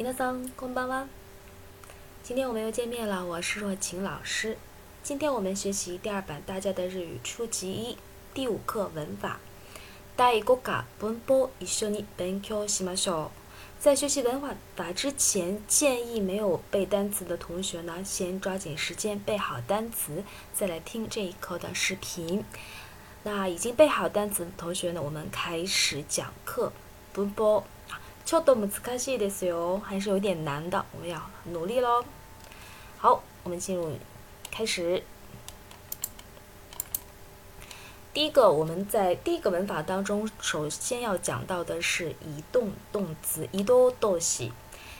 皆さんこんばんは。今天我们又见面了，我是若晴老师。今天我们学习第二版大家的日语初级一第五课文法。第五課文法一緒に勉強しましょう。在学习文法法之前，建议没有背单词的同学呢，先抓紧时间背好单词，再来听这一课的视频。那已经背好单词的同学呢，我们开始讲课。文法 ちょっと難しいですよ，还是有点难的，我们要努力喽。好，我们进入开始。第一个，我们在第一个文法当中，首先要讲到的是移动动词，移动动詞。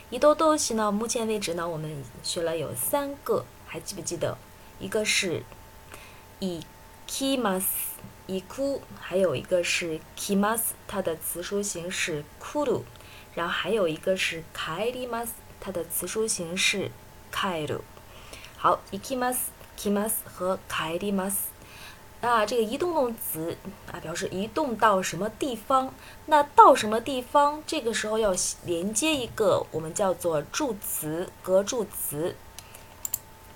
移動動詞呢，目前为止呢，我们学了有三个，还记不记得？一个是行きます，行く，还有一个是きます，它的词书形式来る， 然后还有一个是帰ります，它的词书形式帰る。好，行きます、きます和帰ります。那这个移动动词啊，表示移动到什么地方？那到什么地方？这个时候要连接一个我们叫做助词、格助词。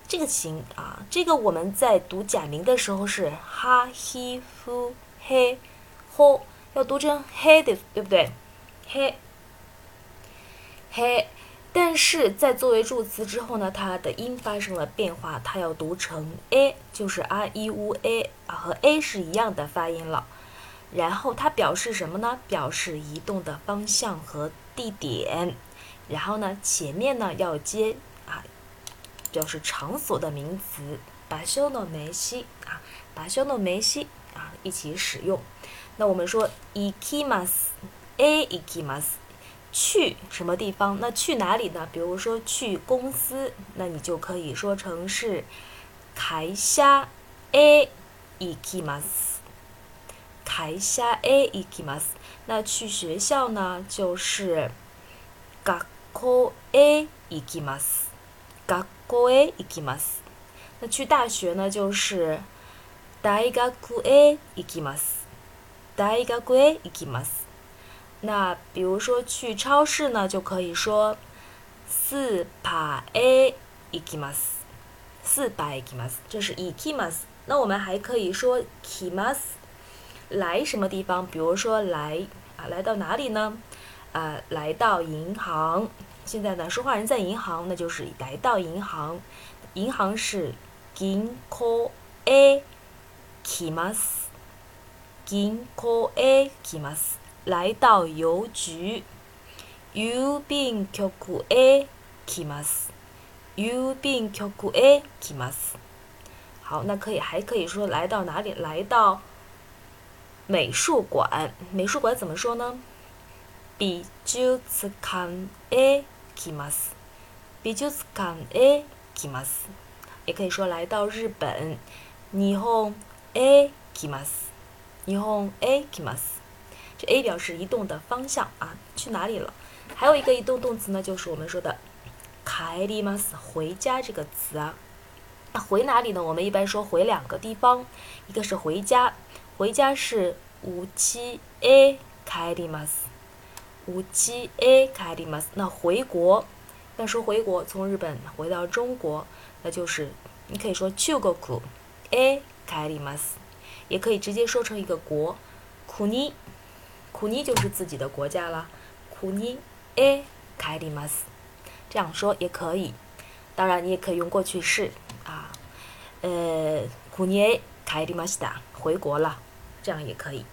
这个形啊，这个我们在读假名的时候是哈、希、夫、嘿、吼，要读成嘿的，对不对？嘿、 嘿。但是在作为助词之后呢，它的音发生了变化，它要读成 a，就是 r e u a 啊，和 a 是一样的发音了。然后它表示什么呢？表示移动的方向和地点。然后呢，前面呢要接啊，表示场所的名词，巴修诺梅西啊，巴修诺梅西啊一起使用。那我们说，ikimas，a ikimas。去什么地方？那去哪里呢？比如说去公司，那你就可以说成是会社へ行きます。会社へ行きます。那去学校呢，就是学校へ行きます。学校へ行きます。那去大学呢，就是大学へ行きます。大学へ行きます。 那比如说去超市呢，就可以说四パエ行きます。四パエ行きます，这是行きます。那我们还可以说きます，来什么地方？比如说来啊，来到哪里呢？啊，来到银行。现在呢，说话人在银行，那就是来到银行。银行是銀行へ行きます。銀行へ行きます。来到邮局，郵便局へ来ます。郵便局へ来ます。好，那可以还可以说来到哪里？来到美术馆。美术馆怎么说呢？美術館へ来ます。美術館へ来ます。也可以说来到日本，日本へ来ます。日本へ来ます。 这 a 表示移动的方向啊，去哪里了？还有一个移动动词呢，就是我们说的“帰ります”回家这个词啊。那回哪里呢？我们一般说回两个地方，一个是回家，回家是うちへ帰ります。うちへ帰ります。那回国，要说回国，从日本回到中国，那就是你可以说中国へ帰ります，也可以直接说成一个国，国。 苦尼就是自己的国家了，苦尼诶开ります，这样说也可以。当然，你也可以用过去式啊，呃，苦尼诶开りました，回国了，这样也可以。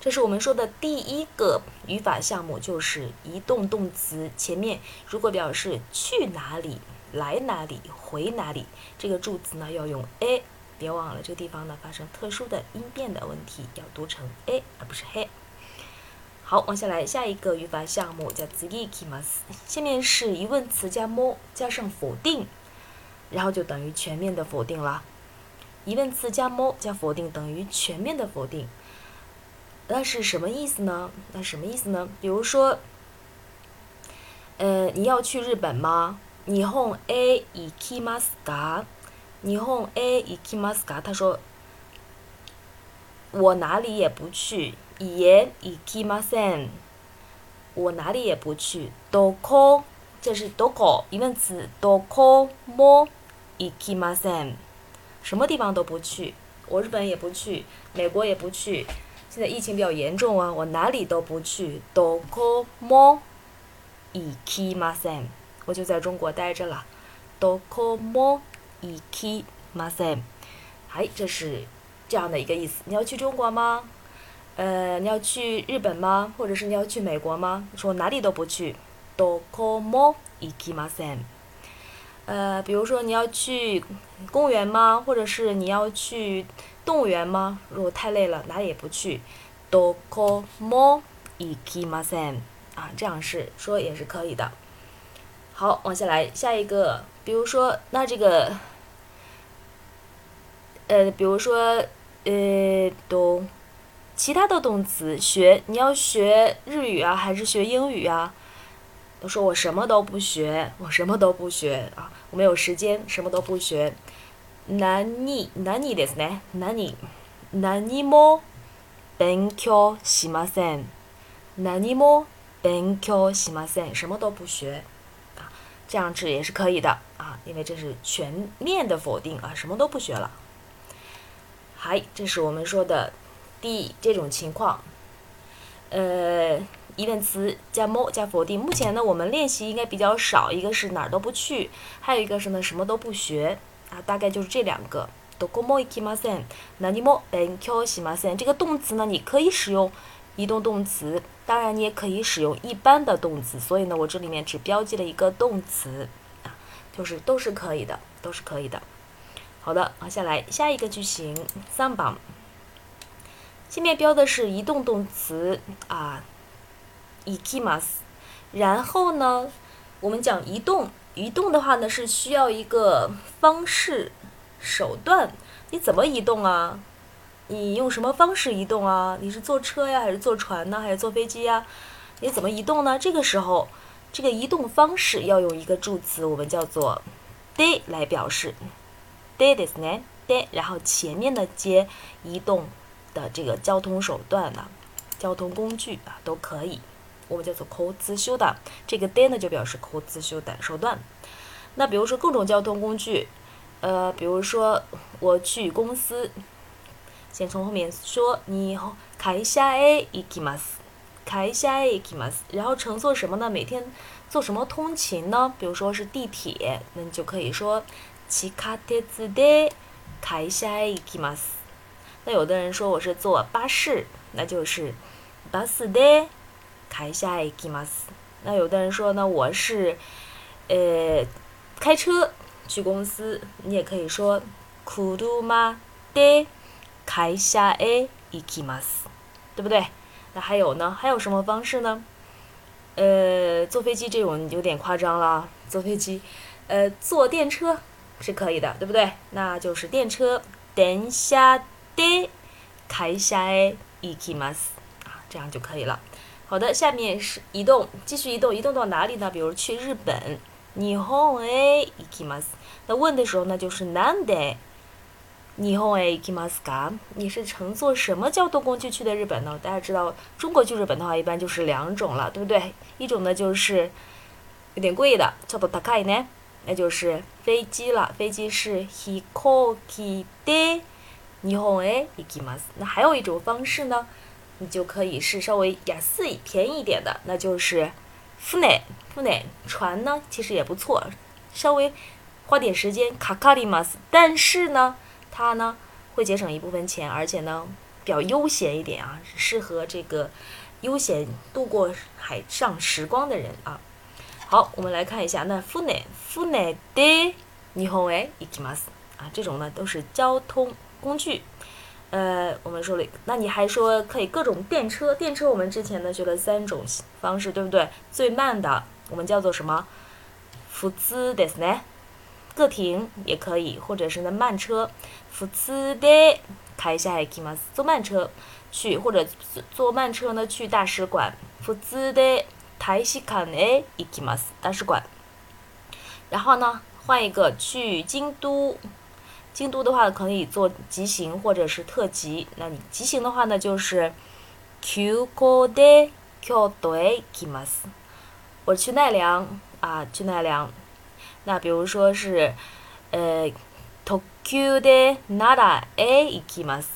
这是我们说的第一个语法项目，就是移动动词前面如果表示去哪里、来哪里、回哪里，这个助词呢要用 a，别忘了这个地方呢发生特殊的音变的问题，要读成 a 而不是 he。 好，往下来，下一个语法项目叫次ぎきます。下面是疑问词加も加上否定，然后就等于全面的否定了。疑问词加も加否定等于全面的否定。那是什么意思呢？那什么意思呢？比如说，呃，你要去日本吗？日本へ行きますか？日本へ行きますか？他说，我哪里也不去。 言行きません。我哪里也不去。どこ 这是どこ疑问词どこも行きません。什么地方都不去，我日本也不去，美国也不去。现在疫情比较严重啊，我哪里都不去。どこも行きません。我就在中国待着了。どこも行きません。哎，这是这样的一个意思。你要去中国吗？ 呃，你要去日本吗？或者是你要去美国吗？说哪里都不去。どこも行きません。呃，比如说你要去公园吗？或者是你要去动物园吗？如果太累了，哪里也不去。どこも行きません。啊，这样是说也是可以的。好，往下来下一个，比如说那这个，呃，比如说呃，都 其他的动词学，你要学日语啊，还是学英语啊？都说我什么都不学，我什么都不学啊，我没有时间，什么都不学。何何ですね？何何も勉強しません。何も勉強しません。什么都不学啊，这样子也是可以的啊，因为这是全面的否定啊，什么都不学了。嗨，这是我们说的 第这种情况，呃。疑问词加 mo 加否定。目前呢，我们练习应该比较少，一个是哪儿都不去，还有一个是呢什么都不学啊，大概就是这两个。どこも行きません。何も勉強しません。这个动词呢，你可以使用移动动词，当然你也可以使用一般的动词。所以呢，我这里面只标记了一个动词啊，就是都是可以的，都是可以的。好的，接下来下一个句型三番。 前面标的是移动动词啊。行きます。然后呢，我们讲移动，移动的话呢是需要一个方式、手段。你怎么移动啊？你用什么方式移动啊？你是坐车呀，还是坐船呢，还是坐飞机呀？你怎么移动呢？这个时候，这个移动方式要用一个助词，我们叫做で来表示。でですね。で，然后前面的接移动 的这个交通手段呢，交通工具啊都可以。我们叫做交通手段，这个で呢就表示交通手段手段。那比如说各种交通工具，呃，比如说我去公司，先从后面说，你会社へ行きます，会社へ行きます。然后乘坐什么呢？每天坐什么通勤呢？比如说是地铁，那你就可以说地下鉄で会社へ行きます。 那有的人说我是坐巴士，那就是バスで。开下行きます。那有的人说呢，我是，呃，开车去公司，你也可以说車で会社へ行きます，对不对？那还有呢？还有什么方式呢？呃，坐飞机这种有点夸张了。坐飞机，呃，坐电车是可以的，对不对？那就是电车電車 で会社へ行きます，啊，这样就可以了。好的，下面是移动，继续移动，移动到哪里呢？比如去日本，日本へ行きます。那问的时候呢，就是なんで日本へ行きますか？你是乘坐什么交通工具去的日本呢？大家知道，中国去日本的话，一般就是两种了，对不对？一种呢就是有点贵的，叫做高いね，那就是飞机了。飞机是飛行機で 日本へ行きます。那还有一种方式呢？你就可以是稍微雅思便宜一点的，那就是，fune fune 船呢，其实也不错，稍微花点时间卡卡里马斯，但是呢，它呢会节省一部分钱，而且呢比较悠闲一点啊，适合这个悠闲度过海上时光的人啊。好，我们来看一下，那 fune fune de 日本へ行きます啊，这种呢都是交通 工具。呃，我们说了，那你还说可以各种电车，电车我们之前呢学了三种方式，对不对？最慢的我们叫做什么？普通ですね，个停也可以，或者是呢慢车。普通で开下行きます，坐慢车去，或者坐慢车呢去大使馆。普通で大使館へ行きます，大使馆。然后呢，换一个去京都。 京都的话可以做急行或者是特急。那你急行的话呢，就是急行で京都へ行きます。我去奈良， 啊去奈良。那比如说是，呃，特急で奈良へ行きます。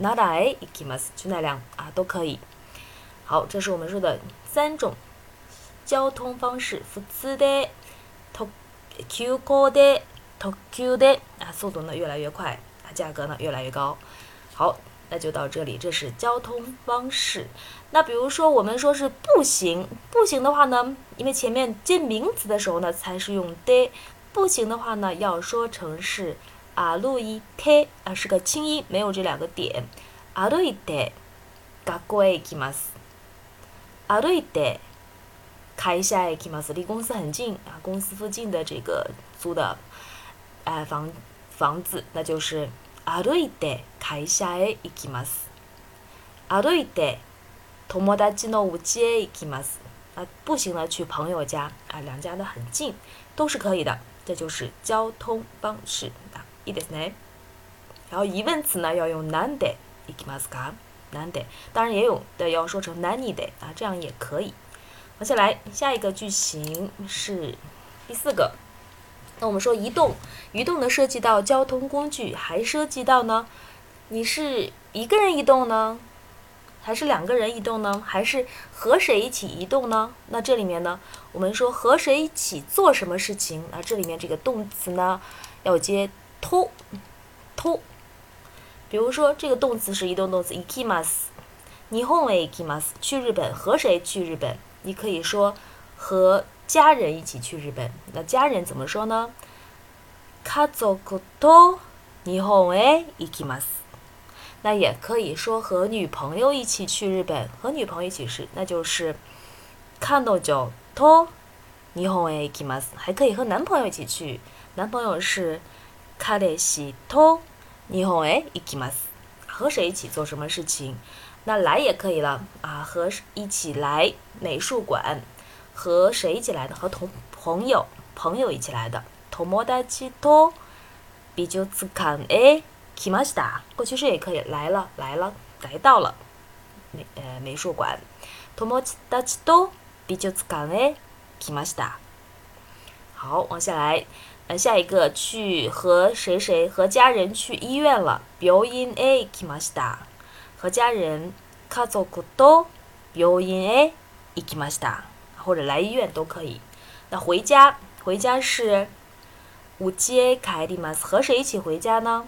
奈良へ行きます，去奈良啊都可以。好，这是我们说的三种交通方式：普通で、特急行で、 特急で啊，速度呢越来越快，啊，价格呢越来越高。好，那就到这里，这是交通方式。那比如说我们说是步行，步行的话呢，因为前面接名词的时候呢才是用的，步行的话呢要说成是啊路一贴啊是个清音，没有这两个点。歩いて学校へ行きます。歩いて会社へ行きます。离公司很近啊，公司附近的这个租的 哎房房子，那就是歩いて会社へ行きます。歩いて友達の家へ行きます。啊，步行呢去朋友家啊，两家呢很近，都是可以的。这就是交通方式啊，いいですね。然后疑问词呢要用なんで。行きますか？难得，当然也有的要说成难你得啊，这样也可以。接下来下一个句型是第四个。 那我们说移动，移动呢涉及到交通工具，还涉及到呢，你是一个人移动呢，还是两个人移动呢，还是和谁一起移动呢？那这里面呢，我们说和谁一起做什么事情？那这里面这个动词呢要接と，と。比如说，这个动词是移动动词，行きます。日本へ行きます。去日本，和谁去日本？你可以说和 家人一起去日本。那家人怎么说呢？家族と日本へ行きます。那也可以说和女朋友一起去日本，和女朋友一起是，那就是彼女と日本へ行きます。还可以和男朋友一起去，男朋友是彼氏と。日本へ行きます。和谁一起做什么事情？那来也可以了啊，和一起来美术馆。 和谁一起来的？和同朋友朋友一起来的。友達と美術館へ来ました。过去式也可以，来了来了来到了美呃美术馆。友達と美術館へ来ました。好，往下来。呃，下一个去和谁谁和家人去医院了。病院へ行きました。和家人家族と病院へ行きました。 或者来医院都可以。那回家，回家是家へ帰ります。和谁一起回家呢？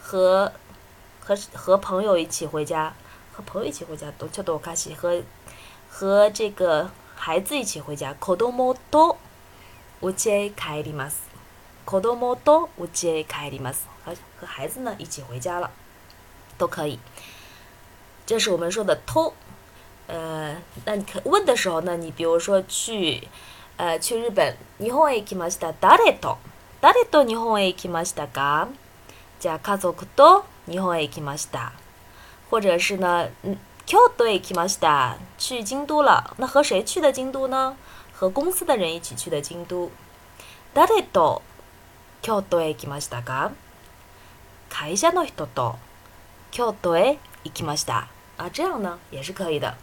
和和和朋友一起回家。和朋友一起回家，多叫多卡西。和和这个孩子一起回家。子供と家へ帰ります。子供と家へ帰ります。和和孩子呢一起回家了，都可以。这是我们说的偷。 呃，那你可问的时候呢，你比如说去，呃，去日本。日本へ行きました。誰と誰と日本へ行きましたか？じゃあ家族と日本へ行きました。或者是呢，嗯，京都へ行きました。去京都了。那和谁去的京都呢？和公司的人一起去的京都。誰と京都へ行きましたか会社の人と京都へ行きました啊，这样呢也是可以的。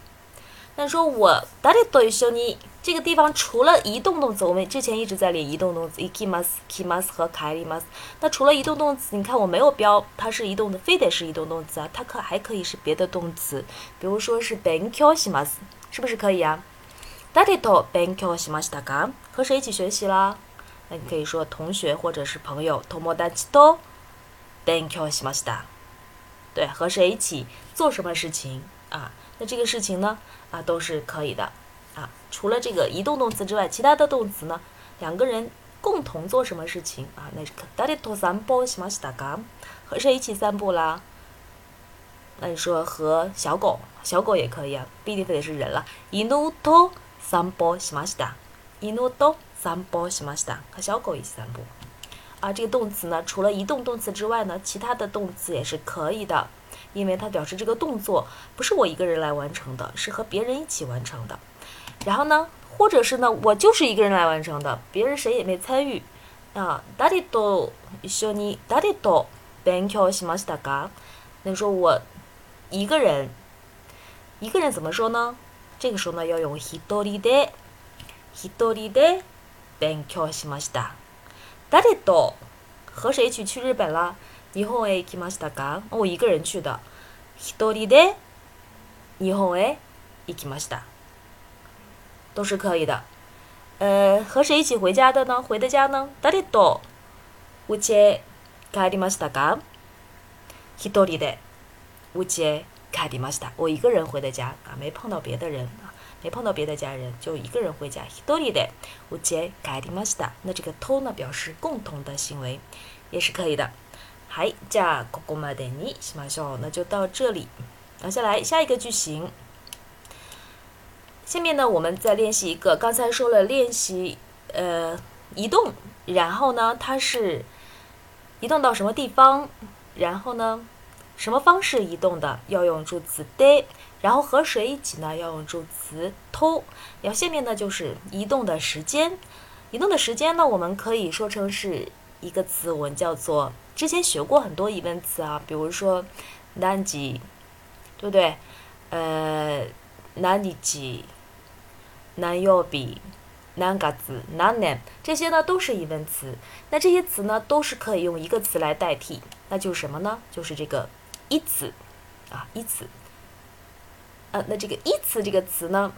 那说我誰と一緒に这个地方除了移动动词，我们之前一直在练移动动词行きます、来ます和帰ります。那除了移動動詞，你看我没有标，它是移动的，非得是移動動詞啊，它可还可以是别的动词，比如说是勉強します，是不是可以啊？誰と勉強しましたか？和谁一起学习啦？那你可以说同学或者是朋友。友達と勉強しました。对，和谁一起做什么事情啊？ 那这个事情呢啊都是可以的啊。除了这个移动动词之外，其他的动词呢，两个人共同做什么事情啊？那誰と散歩しましたか？和谁一起散步啦？那你说和小狗，小狗也可以啊，不一定非得是人了。犬と散歩しました。犬と散歩しました。和小狗一起散步。啊，这个动词呢，除了移动动词之外呢，其他的动词也是可以的， 因为它表示这个动作不是我一个人来完成的，是和别人一起完成的。然后呢，或者是呢，我就是一个人来完成的，别人谁也没参与。啊，誰と一緒に誰と勉強しましたか？那说我一个人，一个人怎么说呢？这个时候呢，要用一人で。 一人で勉強しました。誰と和谁去去日本了？ 日本へ行きましたか？我一个人去的。一人で日本へ行きました。都是可以的。呃，和谁一起回家的呢？回的家呢？誰と家へ帰りましたか？一人で家へ帰りました。我一个人回的家啊，没碰到别的人啊。没碰到别的家人，就一个人回家。一人でお家帰りました。那这个と呢，表示共同的行为，也是可以的。 はい、じゃあここまでにしましょう。那就到这里。接下来下一个句型。下面呢，我们再练习一个。刚才说了练习，呃，移动，然后呢，它是移动到什么地方？然后呢，什么方式移动的？要用助词で。然后和谁一起呢？要用助词偷。然后下面呢就是移动的时间。移动的时间呢，我们可以说成是 一个词，我们叫做之前学过很多疑问词啊，比如说何几，对不对？呃，何几、何曜日、何月、何年，这些呢都是疑问词。那这些词呢都是可以用一个词来代替，那就是什么呢？就是这个一词啊，一词。呃，那这个“一词”这个词呢，“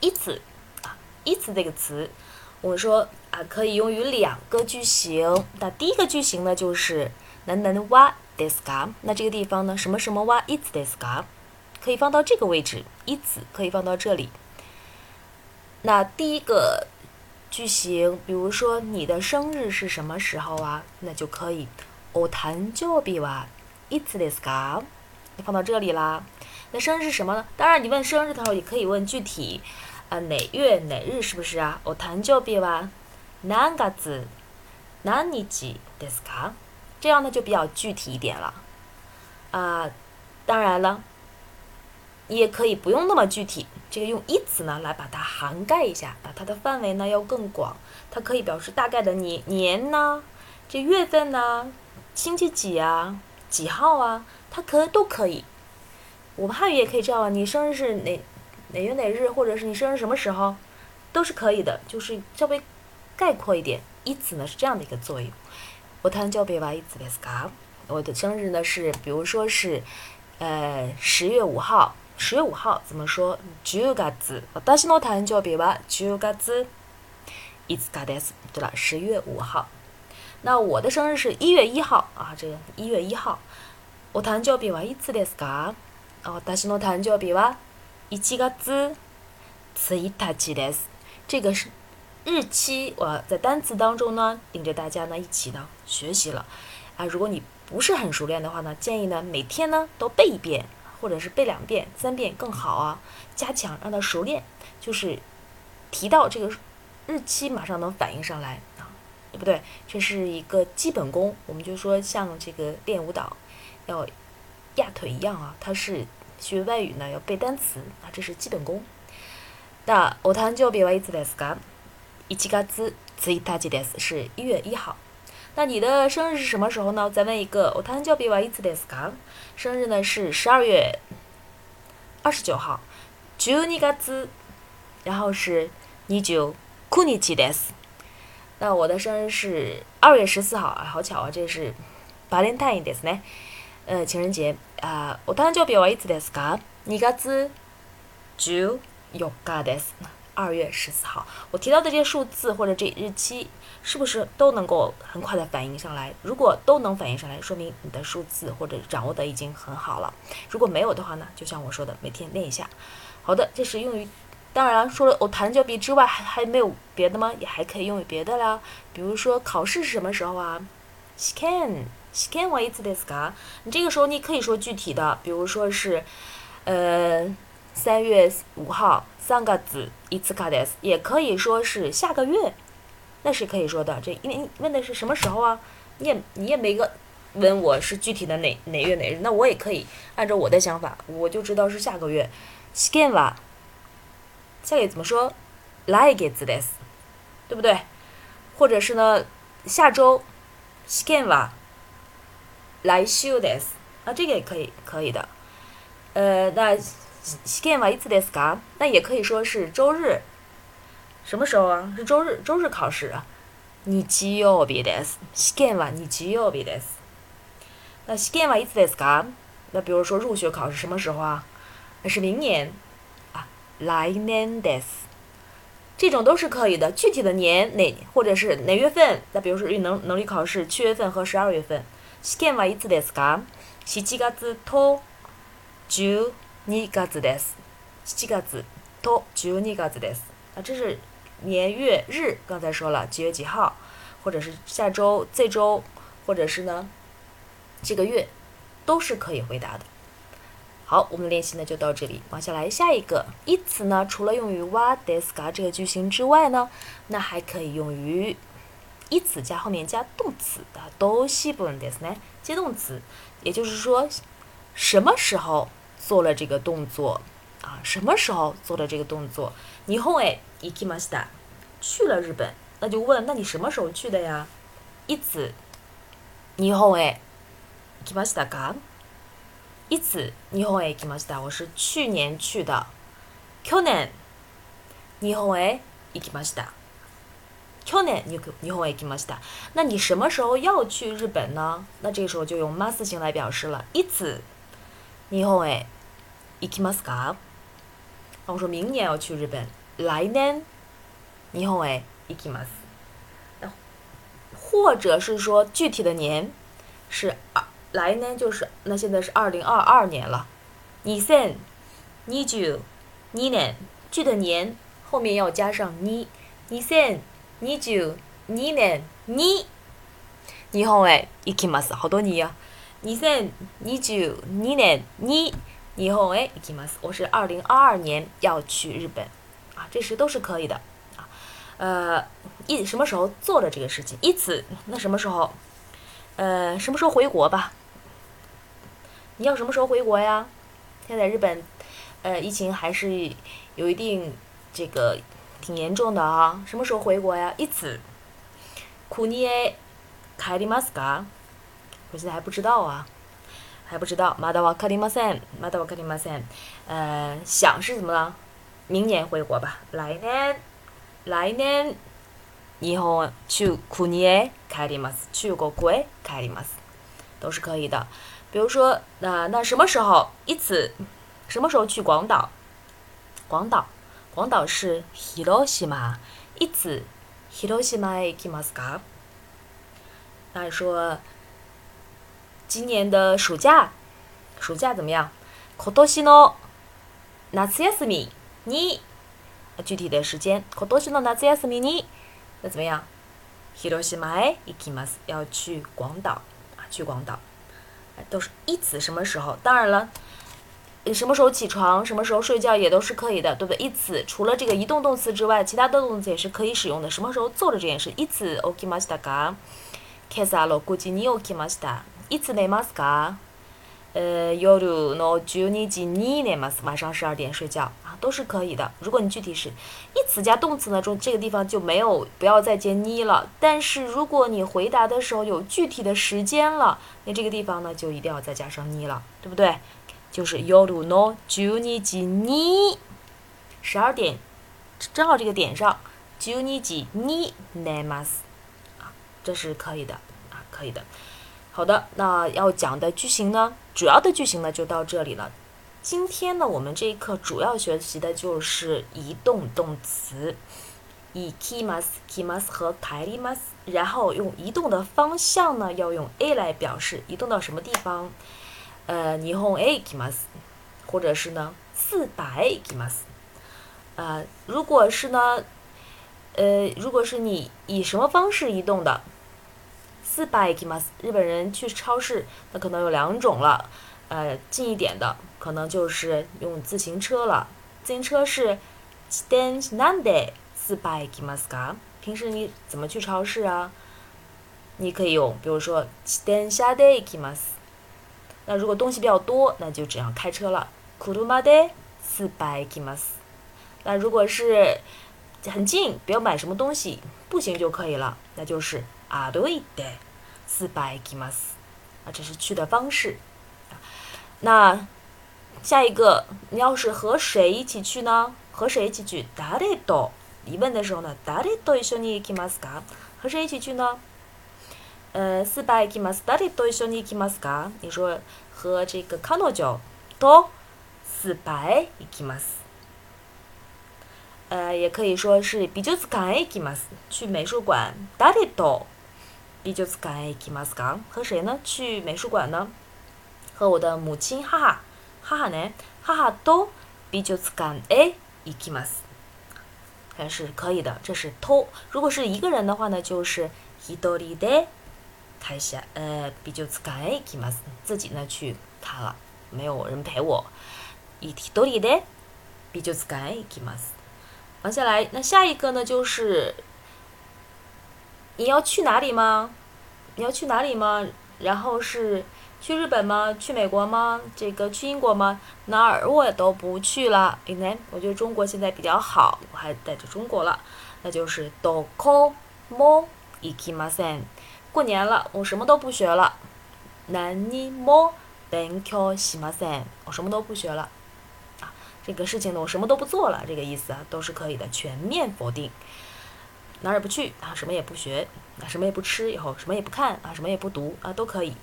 一词”啊，“一词”这个词，我们说啊，可以用于两个句型。那第一个句型呢，就是“能能哇 deska”。那这个地方呢，什么什么哇 its deska，可以放到这个位置，“一词”可以放到这里。那第一个句型，比如说你的生日是什么时候啊？那就可以“お誕生日は its deska”，放到这里啦。那生日是什么呢？当然，你问生日的时候也可以问具体，啊，哪月哪日是不是啊？我谈就别吧，哪个字，哪日ですか？这样呢就比较具体一点了。啊，当然了，你也可以不用那么具体，这个用一词呢来把它涵盖一下，啊，它的范围呢要更广，它可以表示大概的年年呢，这月份呢，星期几啊，几号啊，它可都可以。我们汉语也可以这样啊，你生日是哪 哪月哪日，或者是你生日什么时候，都是可以的，就是稍微概括一点。一词呢是这样的一个作用。我谈交别吧，一词ですか？我的生日呢是，比如说是，呃，十月五号。十月五号怎么说？十月子。私の誕生日は十月いつかです。对了，十月五号。那我的生日是一月一号啊，这个一月一号。我誕生日はいつですか？哦，私の誕生日は 1月1日です。这个是日期，我在单词当中呢，领着大家呢一起呢学习了。啊，如果你不是很熟练的话呢，建议呢每天呢都背一遍，或者是背两遍、三遍更好啊，加强让它熟练。就是提到这个日期，马上能反应上来啊，对不对？这是一个基本功。我们就说像这个练舞蹈，要。压腿一样啊，它是学外语呢，要背单词啊，这是基本功。那我誕生日はいつですか？一月一日です，是一月一号。那你的生日是什么时候呢？再问一个，我誕生日はいつですか？生日呢是十二月二十九号。十二月，然后是二十九日です。那我的生日是二月十四号啊，好巧啊，这是バレンタインですね。呃，情人节 啊，我誕生日はいつですか？二月十四日です。二月十四号。我提到的这些数字或者这日期，是不是都能够很快的反应上来？如果都能反应上来，说明你的数字或者掌握的已经很好了。如果没有的话呢，就像我说的，每天练一下。好的，这是用于，当然说了，我谈就比之外还还没有别的吗？也还可以用于别的啦。比如说考试是什么时候啊？Scan。 試験はいつですか？你这个时候你可以说具体的，比如说是，呃，三月五号，三月一次卡です，也可以说是下个月，那是可以说的。这因为问的是什么时候啊？你也你也没个问我是具体的哪哪月哪日，那我也可以按照我的想法，我就知道是下个月。試験は下个月怎么说？来月です，对不对？或者是呢，下周試験は 来週です。啊，这个也可以，可以的。呃，那試験はいつですか？那也可以说是周日。 什么时候啊？是周日，周日考试啊。日曜日です。試験は日曜日です。那試験はいつですか？那比如说入学考试什么时候啊？那是明年啊，来年です。这种都是可以的。具体的年哪或者是哪月份？那比如说能能力考试七月份和十二月份。 試験はいつですか？七月と十二月です。七月と十二月です。啊，这是年月日，刚才说了几月几号，或者是下周、这周，或者是呢这个月，都是可以回答的。好，我们的练习呢就到这里，往下来下一个。いつ呢，除了用于わですか这个句型之外呢，那还可以用于 いつ加后面加动词的都西部分ですね，接动词，也就是说什么时候做了这个动作？啊？什么时候做的这个动作？日本へ行きました，去了日本，那就问，那你什么时候去的呀？いつ日本へ行きましたか？いつ日本へ行きました？我是去年去的。去年日本へ行きました。去年日日本へ行きました。那你什么时候要去日本呢？那这个时候就用ます形来表示了。いつ日本へ行きますか？我说明年要去日本。来年日本へ行きます。或者是说具体的年是二。来年就是那现在是二零二二年了，二千二十二年，具的年后面要加上二，二千 二十二年二，日本へ行きます。好多年啊，二千二十二年二，日本へ行きます。我是二零二二年要去日本，啊，这时都是可以的，啊，呃，一什么时候做的这个事情？一此那什么时候？呃，什么时候回国吧？你要什么时候回国呀？现在日本，呃，疫情还是有一定这个 挺严重的啊。什么时候回国呀？いつ国へ帰りますか？我现在还不知道啊，还不知道。まだわかりません。まだわかりません。呃，想是怎么了？明年回国吧。来年，来年日本去国へ帰ります。去国へ帰ります，都是可以的。比如说，那那什么时候？一次，什么时候去广岛？广岛， 广岛是 Hiroshima。一次，Hiroshima へ行きますか？那说，今年的暑假，暑假怎么样？今年の夏休みに，具体的时间，今年の夏休みに，那怎么样？Hiroshima へ行きます，要去广岛啊，去广岛。都是一此什么时候？当然了， 什么时候起床，什么时候睡觉也都是可以的，对不对？一此除了这个移动动词之外，其他的动词也是可以使用的。什么时候做的这件事？いつ起きましたか？今朝六時に起きました。いつ寝ますか？呃，夜の十二時に寝ます。晚上十二点睡觉啊，都是可以的。如果你具体是一此加动词呢，中这个地方就没有不要再接に了。但是如果你回答的时候有具体的时间了，那这个地方呢就一定要再加上に了，对不对？ 就是夜の十二時に，十二点，正好这个点上，十二時に寝ます。啊，这是可以的啊，可以的。好的，那要讲的句型呢，主要的句型呢就到这里了。今天呢，我们这一课主要学习的就是移动动词，以 kimas、kimas 和 kaimas，然后用移动的方向呢，要用 a 来表示，移动到什么地方？ 呃，霓虹 a kimas，或者是呢，四百 kimas。呃，如果是呢，呃，如果是你以什么方式移动的？四百 kimas，日本人去超市，那可能有两种了。呃，近一点的可能就是用自行车了。自行车是 stan nande 四百 kimas ka。平时你怎么去超市啊？你可以用，比如说 stand shade kimas。那如果东西比较多，那就只要开车了。kuruma de 四百 kimas。那如果是很近，不要买什么东西，步行就可以了，那就是。あどいて四百きます。啊，这是去的方式。那下一个，你要是和谁一起去呢？和谁一起去？誰と 疑问的时候呢，誰と一緒に行きますか？和谁一起去呢？ 呃，スーパイ行きます。誰と一緒に行きますか？你说和这个彼女とスーパイ行きます。呃，也可以说是美術館へ行きます。去美术馆。誰と美術館へ行きますか？和谁呢？去美术馆呢？和我的母亲哈哈，哈哈呢？哈哈と美術館へ行きます。还是可以的，这是と。如果是一个人的话呢，就是一人で开下呃美術館へ行きます。自己呢去看了，没有人陪我。一人で美術館へ行きます。往下来，那下一个呢就是你要去哪里吗？你要去哪里吗？然后是去日本吗？去美国吗？这个去英国吗？哪儿我都不去了。因为我觉得中国现在比较好，我还带着中国了，那就是どこも行きません。 过年了，我什么都不学了。何も勉強しません。我什么都不学了。这个事情呢，我什么都不做了，这个意思啊，都是可以的，全面否定，哪儿也不去啊，什么也不学，啊，什么也不吃，以后什么也不看啊，什么也不读啊，都可以。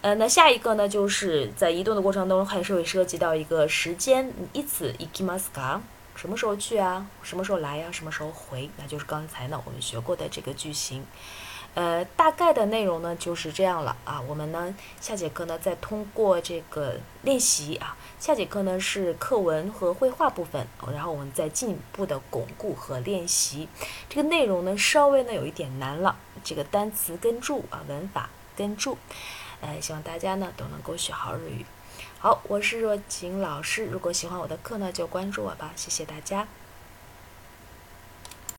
呃，那下一个呢，就是在移动的过程当中，还是会涉及到一个时间，一次，ikimaska，什么时候去啊？什么时候来呀？什么时候回？那就是刚才呢我们学过的这个句型。 呃，大概的内容呢就是这样了啊。我们呢下节课呢再通过这个练习啊，下节课呢是课文和绘画部分，然后我们再进一步的巩固和练习。这个内容呢稍微呢有一点难了，这个单词跟注啊，文法跟注，呃，希望大家呢都能够学好日语。好，我是若晴老师，如果喜欢我的课呢就关注我吧，谢谢大家。